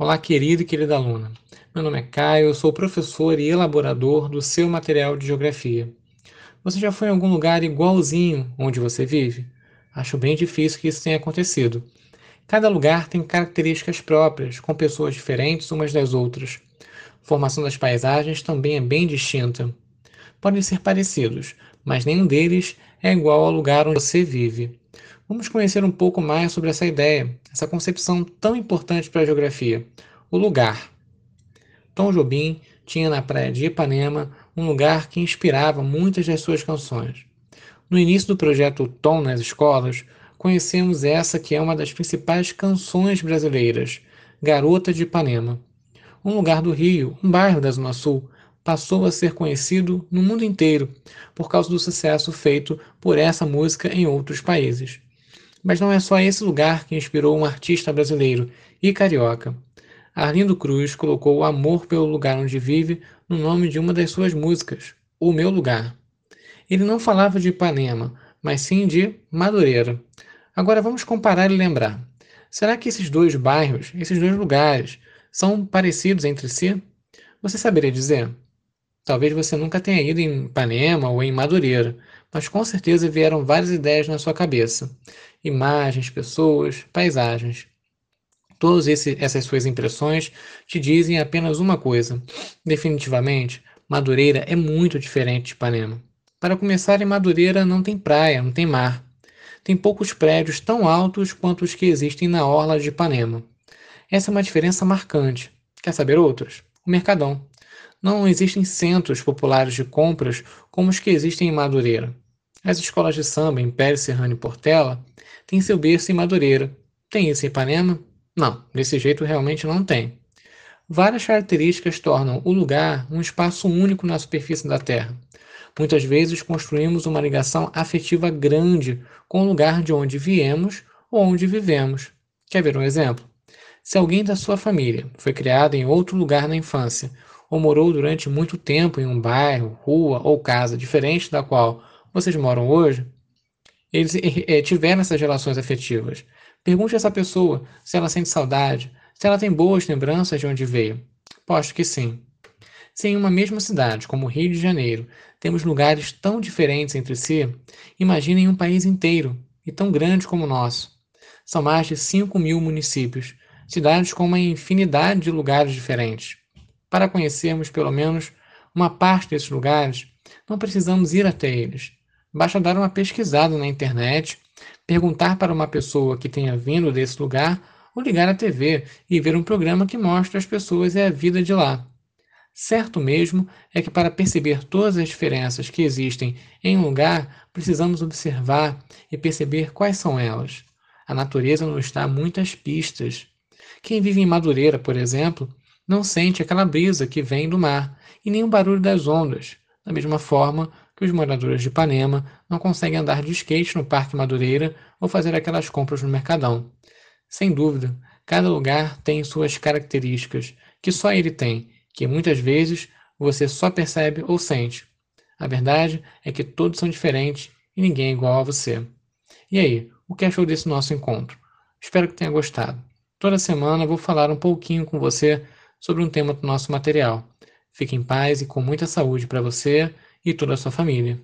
Olá, querido e querida aluna. Meu nome é Caio, eu sou professor e elaborador do seu material de geografia. Você já foi em algum lugar igualzinho onde você vive? Acho bem difícil que isso tenha acontecido. Cada lugar tem características próprias, com pessoas diferentes umas das outras. A formação das paisagens também é bem distinta. Podem ser parecidos, mas nenhum deles é igual ao lugar onde você vive. Vamos conhecer um pouco mais sobre essa ideia, essa concepção tão importante para a geografia, o lugar. Tom Jobim tinha na praia de Ipanema um lugar que inspirava muitas das suas canções. No início do projeto Tom nas escolas, conhecemos essa que é uma das principais canções brasileiras, Garota de Ipanema. Um lugar do Rio, um bairro da Zona Sul, passou a ser conhecido no mundo inteiro por causa do sucesso feito por essa música em outros países. Mas não é só esse lugar que inspirou um artista brasileiro e carioca. Arlindo Cruz colocou o amor pelo lugar onde vive no nome de uma das suas músicas, O Meu Lugar. Ele não falava de Ipanema, mas sim de Madureira. Agora vamos comparar e lembrar. Será que esses dois bairros, esses dois lugares, são parecidos entre si? Você saberia dizer? Talvez você nunca tenha ido em Ipanema ou em Madureira, mas com certeza vieram várias ideias na sua cabeça imagens, pessoas, paisagens. Todas essas suas impressões te dizem apenas uma coisa: definitivamente, Madureira é muito diferente de Ipanema. Para começar, em Madureira não tem praia, não tem mar. Tem poucos prédios tão altos quanto os que existem na orla de Ipanema. Essa é uma diferença marcante. Quer saber outras? O Mercadão. Não existem centros populares de compras como os que existem em Madureira. As escolas de samba Império Serrano e Portela têm seu berço em Madureira. Tem isso em Ipanema? Não, desse jeito realmente não tem. Várias características tornam o lugar um espaço único na superfície da Terra. Muitas vezes construímos uma ligação afetiva grande com o lugar de onde viemos ou onde vivemos. Quer ver um exemplo? Se alguém da sua família foi criado em outro lugar na infância ou morou durante muito tempo em um bairro, rua ou casa diferente da qual vocês moram hoje, eles é, tiveram essas relações afetivas. Pergunte a essa pessoa se ela sente saudade, se ela tem boas lembranças de onde veio. Posto que sim. Se em uma mesma cidade, como o Rio de Janeiro, temos lugares tão diferentes entre si, imaginem um país inteiro e tão grande como o nosso. São mais de 5 mil municípios, cidades com uma infinidade de lugares diferentes. Para conhecermos pelo menos uma parte desses lugares, não precisamos ir até eles. Basta dar uma pesquisada na internet, perguntar para uma pessoa que tenha vindo desse lugar ou ligar a TV e ver um programa que mostra as pessoas e a vida de lá. Certo mesmo é que para perceber todas as diferenças que existem em um lugar, precisamos observar e perceber quais são elas. A natureza nos dá muitas pistas. Quem vive em Madureira, por exemplo, não sente aquela brisa que vem do mar e nem o barulho das ondas, da mesma forma que os moradores de Ipanema não conseguem andar de skate no Parque Madureira ou fazer aquelas compras no Mercadão. Sem dúvida, cada lugar tem suas características, que só ele tem, que muitas vezes você só percebe ou sente. A verdade é que todos são diferentes e ninguém é igual a você. E aí, o que achou desse nosso encontro? Espero que tenha gostado. Toda semana vou falar um pouquinho com você sobre um tema do nosso material. Fique em paz e com muita saúde para você e toda a sua família.